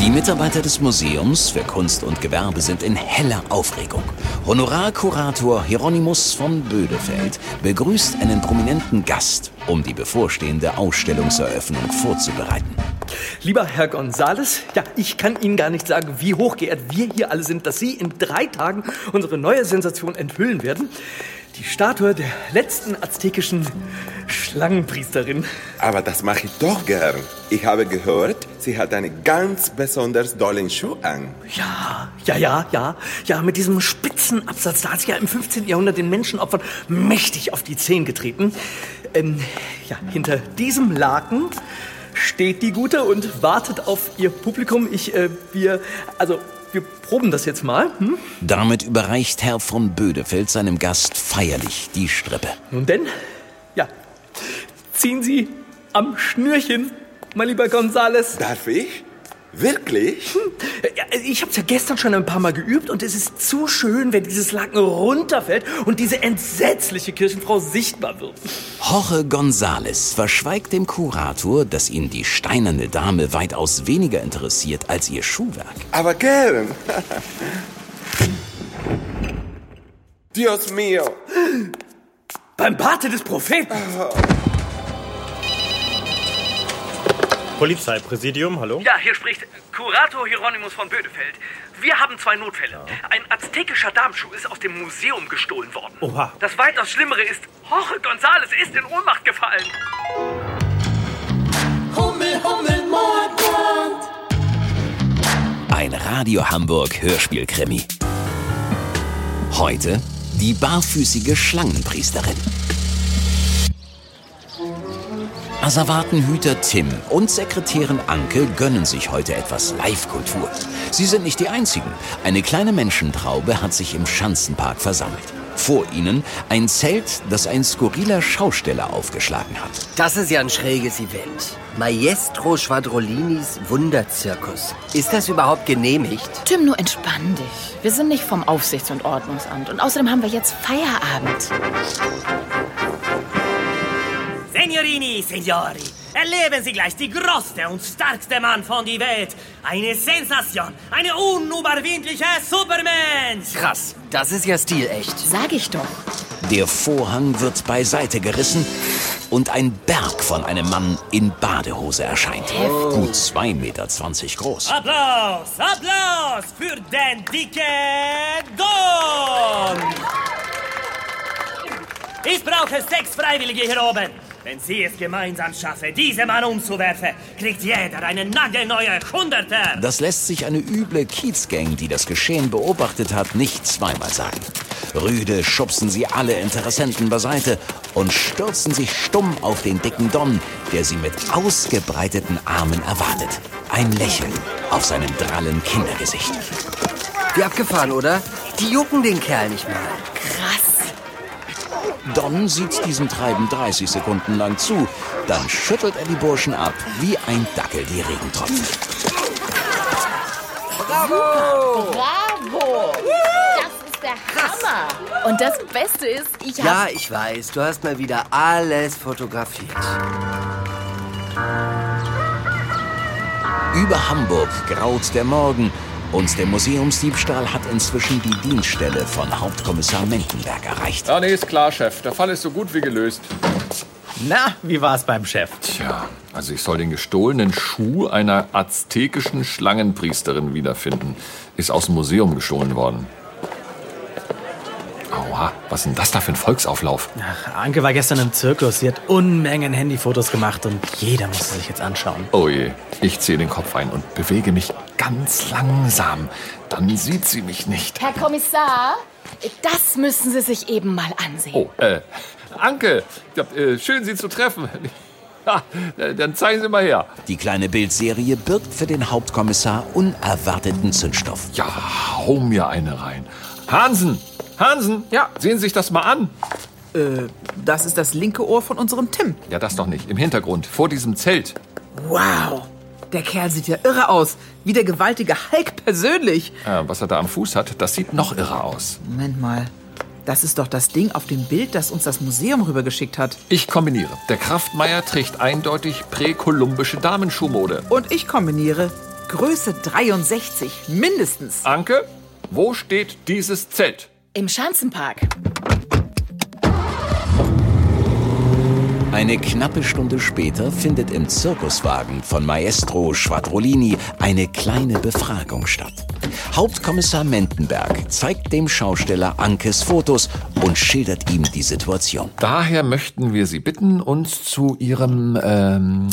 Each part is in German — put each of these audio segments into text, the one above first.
Die Mitarbeiter des Museums für Kunst und Gewerbe sind in heller Aufregung. Honorarkurator Hieronymus von Bödefeld begrüßt einen prominenten Gast, um die bevorstehende Ausstellungseröffnung vorzubereiten. Lieber Herr Gonzales, ja, ich kann Ihnen gar nicht sagen, wie hochgeehrt wir hier alle sind, dass Sie in drei Tagen unsere neue Sensation enthüllen werden. Die Statue der letzten aztekischen Schlangenpriesterin. Aber das mache ich doch gern. Ich habe gehört, sie hat einen ganz besonders dollen Schuh an. Ja, ja, ja, ja. Ja, mit diesem spitzen Absatz, da hat sie ja im 15. Jahrhundert den Menschenopfern mächtig auf die Zehen getreten. Ähm, ja, hinter diesem Laken steht die Gute und wartet auf ihr Publikum. Ich, äh, wir, also, wir proben das jetzt mal. Hm? Damit überreicht Herr von Bödefeld seinem Gast feierlich die Strippe. Nun denn, ja, ziehen Sie am Schnürchen, mein lieber Gonzales. Darf ich? Wirklich? Ja, ich habe es ja gestern schon ein paar Mal geübt und es ist zu schön, wenn dieses Laken runterfällt und diese entsetzliche Kirchenfrau sichtbar wird. Jorge González verschweigt dem Kurator, dass ihn die steinerne Dame weitaus weniger interessiert als ihr Schuhwerk. Aber gern. Dios mio. Beim Barte des Propheten. Polizeipräsidium, hallo? Ja, hier spricht Kurator Hieronymus von Bödefeld. Wir haben zwei Notfälle. Ein aztekischer Darmschuh ist aus dem Museum gestohlen worden. Oha. Das weitaus Schlimmere ist, Jorge González ist in Ohnmacht gefallen. Hummel, Hummel, Mordbrand. Ein Radio Hamburg Hörspielkrimi. Heute die barfüßige Schlangenpriesterin. Asservatenhüter Tim und Sekretärin Anke gönnen sich heute etwas Live-Kultur. Sie sind nicht die einzigen. Eine kleine Menschentraube hat sich im Schanzenpark versammelt. Vor ihnen ein Zelt, das ein skurriler Schausteller aufgeschlagen hat. Das ist ja ein schräges Event. Maestro Schwadrolinis Wunderzirkus. Ist das überhaupt genehmigt? Tim, nur entspann dich. Wir sind nicht vom Aufsichts- und Ordnungsamt. Und außerdem haben wir jetzt Feierabend. Signorini, Signori, erleben Sie gleich die größte und stärkste Mann von der Welt. Eine Sensation, eine unüberwindliche Supermensch. Krass, das ist ja stilecht. Sag ich doch. Der Vorhang wird beiseite gerissen und ein Berg von einem Mann in Badehose erscheint. Gut 2,20 Meter groß. Applaus, Applaus für den dicken Don. Ich brauche sechs Freiwillige hier oben. Wenn Sie es gemeinsam schaffen, diesen Mann umzuwerfen, kriegt jeder eine nagelneue Hunderter. Das lässt sich eine üble Kiezgang, die das Geschehen beobachtet hat, nicht zweimal sagen. Rüde schubsen sie alle Interessenten beiseite und stürzen sich stumm auf den dicken Don, der sie mit ausgebreiteten Armen erwartet. Ein Lächeln auf seinem drallen Kindergesicht. Wie abgefahren, oder? Die jucken den Kerl nicht mal. Krass. Don sieht diesem Treiben 30 Sekunden lang zu. Dann schüttelt er die Burschen ab, wie ein Dackel die Regentropfen. Bravo! Das ist der Hammer. Und das Beste ist, ich habe... Ja, ich weiß, du hast mal wieder alles fotografiert. Über Hamburg graut der Morgen und der Museumsdiebstahl hat inzwischen die Dienststelle von Hauptkommissar Menkenberg erreicht. Ja, nee, ist klar, Chef. Der Fall ist so gut wie gelöst. Na, wie war's beim Chef? Tja, also ich soll den gestohlenen Schuh einer aztekischen Schlangenpriesterin wiederfinden. Ist aus dem Museum gestohlen worden. Aua, was ist denn das da für ein Volksauflauf? Ach, Anke war gestern im Zirkus. Sie hat Unmengen Handyfotos gemacht und jeder musste sich jetzt anschauen. Oh je, ich ziehe den Kopf ein und bewege mich ganz langsam. Dann sieht sie mich nicht. Herr Kommissar, das müssen Sie sich eben mal ansehen. Oh, äh, Anke, ja, äh, schön Sie zu treffen. Ja, äh, dann zeigen Sie mal her. Die kleine Bildserie birgt für den Hauptkommissar unerwarteten Zündstoff. Ja, hau mir eine rein. Hansen, Hansen, ja, sehen Sie sich das mal an. Äh, das ist das linke Ohr von unserem Tim. Ja, das doch nicht. Im Hintergrund, vor diesem Zelt. Wow. Der Kerl sieht ja irre aus. Wie der gewaltige Hulk persönlich. Äh, was er da am Fuß hat, das sieht noch irrer aus. Moment mal. Das ist doch das Ding auf dem Bild, das uns das Museum rübergeschickt hat. Ich kombiniere. Der Kraftmeier trägt eindeutig präkolumbische Damenschuhmode. Und ich kombiniere Größe 63, mindestens. Anke, wo steht dieses Zelt? Im Schanzenpark. Eine knappe Stunde später findet im Zirkuswagen von Maestro Schwadrolini eine kleine Befragung statt. Hauptkommissar Mendenberg zeigt dem Schausteller Ankes Fotos und schildert ihm die Situation. Daher möchten wir Sie bitten, uns zu Ihrem ähm,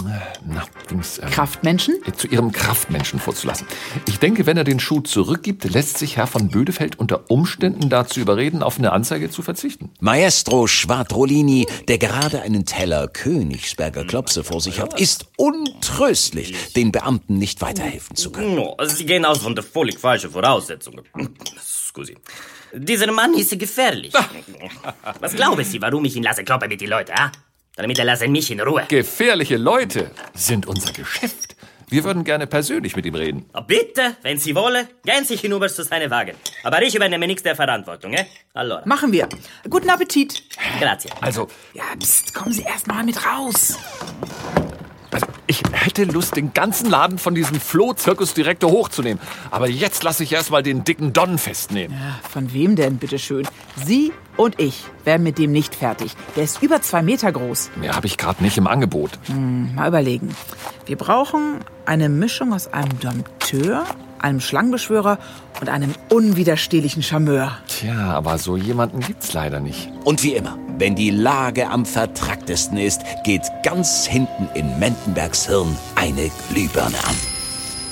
na, Dings, ähm, Kraftmenschen? zu Ihrem Kraftmenschen vorzulassen. Ich denke, wenn er den Schuh zurückgibt, lässt sich Herr von Bödefeld unter Umständen dazu überreden, auf eine Anzeige zu verzichten. Maestro Schwadrolini, der gerade einen Teller Königsberger Klopse vor sich hat, ist untröstlich, den Beamten nicht weiterhelfen zu können. No, also Sie gehen aus von der völlig falschen Voraussetzungen. Scusi. Dieser Mann ist gefährlich. Was glauben Sie, warum ich ihn lasse kloppen mit den Leuten, ah? Damit er lassen mich in Ruhe. Gefährliche Leute sind unser Geschäft. Wir würden gerne persönlich mit ihm reden. Ah, Bitte, wenn Sie wollen, gehen Sie hinüber zu seinem Wagen. Aber ich übernehme nichts der Verantwortung, eh? Allora. Machen wir. Guten Appetit. Grazie. Also, Ja, pst, kommen Sie erst mal mit raus. Also ich hätte Lust, den ganzen Laden von diesem Floh-Zirkusdirektor hochzunehmen. Aber jetzt lasse ich erst mal den dicken Don festnehmen. Ja, von wem denn, bitteschön? Sie und ich werden mit dem nicht fertig. Der ist über zwei Meter groß. Mehr habe ich gerade nicht im Angebot. Mal überlegen. Wir brauchen eine Mischung aus einem Dompteur, einem Schlangenbeschwörer und einem unwiderstehlichen Charmeur. Tja, aber so jemanden gibt's leider nicht. Und wie immer, wenn die Lage am vertracktesten ist, geht ganz hinten in Mendenbergs Hirn eine Glühbirne an.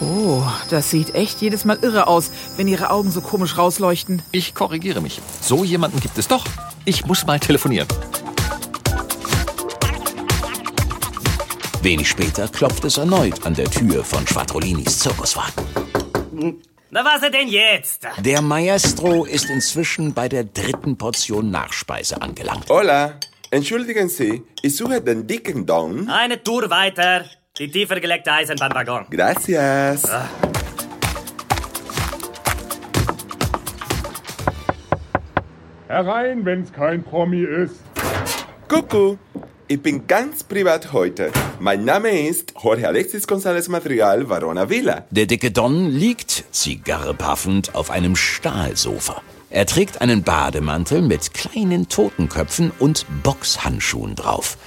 Oh, das sieht echt jedes Mal irre aus, wenn Ihre Augen so komisch rausleuchten. Ich korrigiere mich. So jemanden gibt es doch. Ich muss mal telefonieren. Wenig später klopft es erneut an der Tür von Schwadrolinis Zirkuswagen. Na, was denn jetzt? Der Maestro ist inzwischen bei der dritten Portion Nachspeise angelangt. Hola, entschuldigen Sie, ich suche den dicken Don. Eine Tour weiter. Die tiefer gelegte Eisenbahnwaggon. Gracias. Herein, wenn's kein Promi ist. Kuckuck, ich bin ganz privat heute. Mein Name ist Jorge Alexis González Madrigal Varona Villa. Der dicke Don liegt, Zigarre paffend, auf einem Stahlsofa. Er trägt einen Bademantel mit kleinen Totenköpfen und Boxhandschuhen drauf.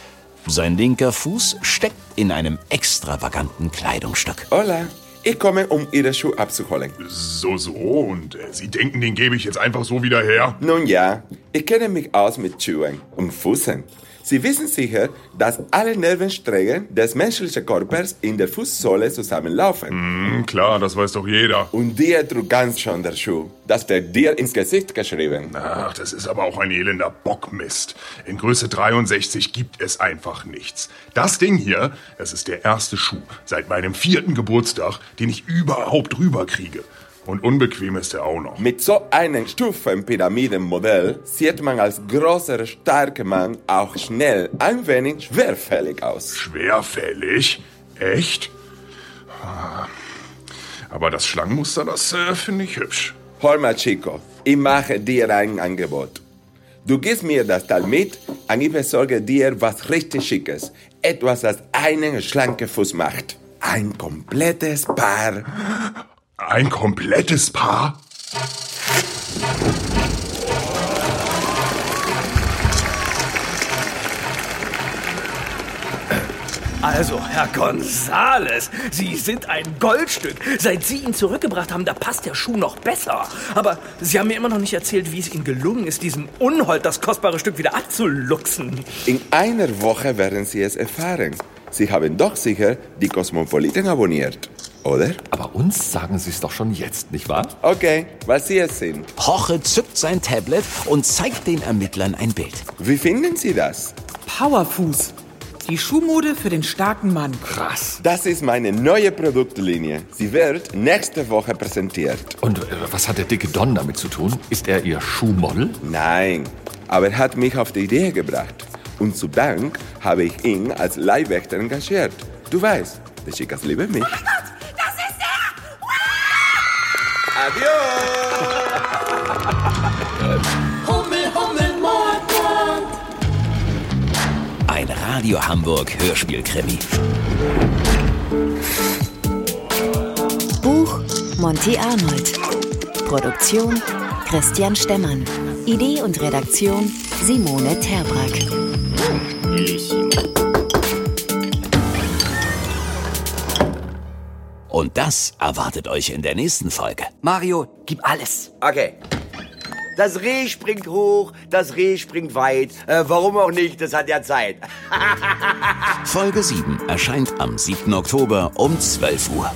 Sein linker Fuß steckt in einem extravaganten Kleidungsstück. Hola, ich komme, um Ihre Schuhe abzuholen. So, so. Und äh, Sie denken, den gebe ich jetzt einfach so wieder her? Nun ja, ich kenne mich aus mit Schuhen und Füßen. Sie wissen sicher, dass alle Nervenstränge des menschlichen Körpers in der Fußsohle zusammenlaufen. Hm, klar, das weiß doch jeder. Und dir trug ganz schon der Schuh. Das wird dir ins Gesicht geschrieben. Ach, das ist aber auch ein elender Bockmist. In Größe 63 gibt es einfach nichts. Das Ding hier, das ist der erste Schuh seit meinem vierten Geburtstag, den ich überhaupt rüberkriege. Und unbequem ist er auch noch. Mit so einem Stufenpyramidenmodell sieht man als großer, starker Mann auch schnell ein wenig schwerfällig aus. Schwerfällig? Echt? Ah. Aber das Schlangenmuster, das äh, finde ich hübsch. Hör mal, Chico, ich mache dir ein Angebot. Du gibst mir das Teil mit und ich besorge dir was richtig Schickes. Etwas, das einen schlanken Fuß macht. Ein komplettes Paar. Ein komplettes Paar? Also, Herr Gonzales, Sie sind ein Goldstück. Seit Sie ihn zurückgebracht haben, da passt der Schuh noch besser. Aber Sie haben mir immer noch nicht erzählt, wie es Ihnen gelungen ist, diesem Unhold das kostbare Stück wieder abzuluxen. In einer Woche werden Sie es erfahren. Sie haben doch sicher die Kosmopoliten abonniert, oder? Aber uns sagen Sie es doch schon jetzt, nicht wahr? Okay, weil Sie es sind. Hoche zückt sein Tablet und zeigt den Ermittlern ein Bild. Wie finden Sie das? Powerfuß. Die Schuhmode für den starken Mann. Krass. Das ist meine neue Produktlinie. Sie wird nächste Woche präsentiert. Und äh, was hat der dicke Don damit zu tun? Ist er Ihr Schuhmodel? Nein, aber er hat mich auf die Idee gebracht. Und zu Dank habe ich ihn als Leibwächter engagiert. Du weißt, die Chicas lieben mich. Radio Hamburg Hörspielkrimi. Buch Monty Arnold. Produktion Christian Stemmann. Idee und Redaktion Simone Terbrack. Und das erwartet euch in der nächsten Folge. Mario, gib alles. Okay. Das Reh springt hoch, das Reh springt weit. Äh, warum auch nicht? Das hat ja Zeit. Folge 7 erscheint am 7. Oktober um 12 Uhr.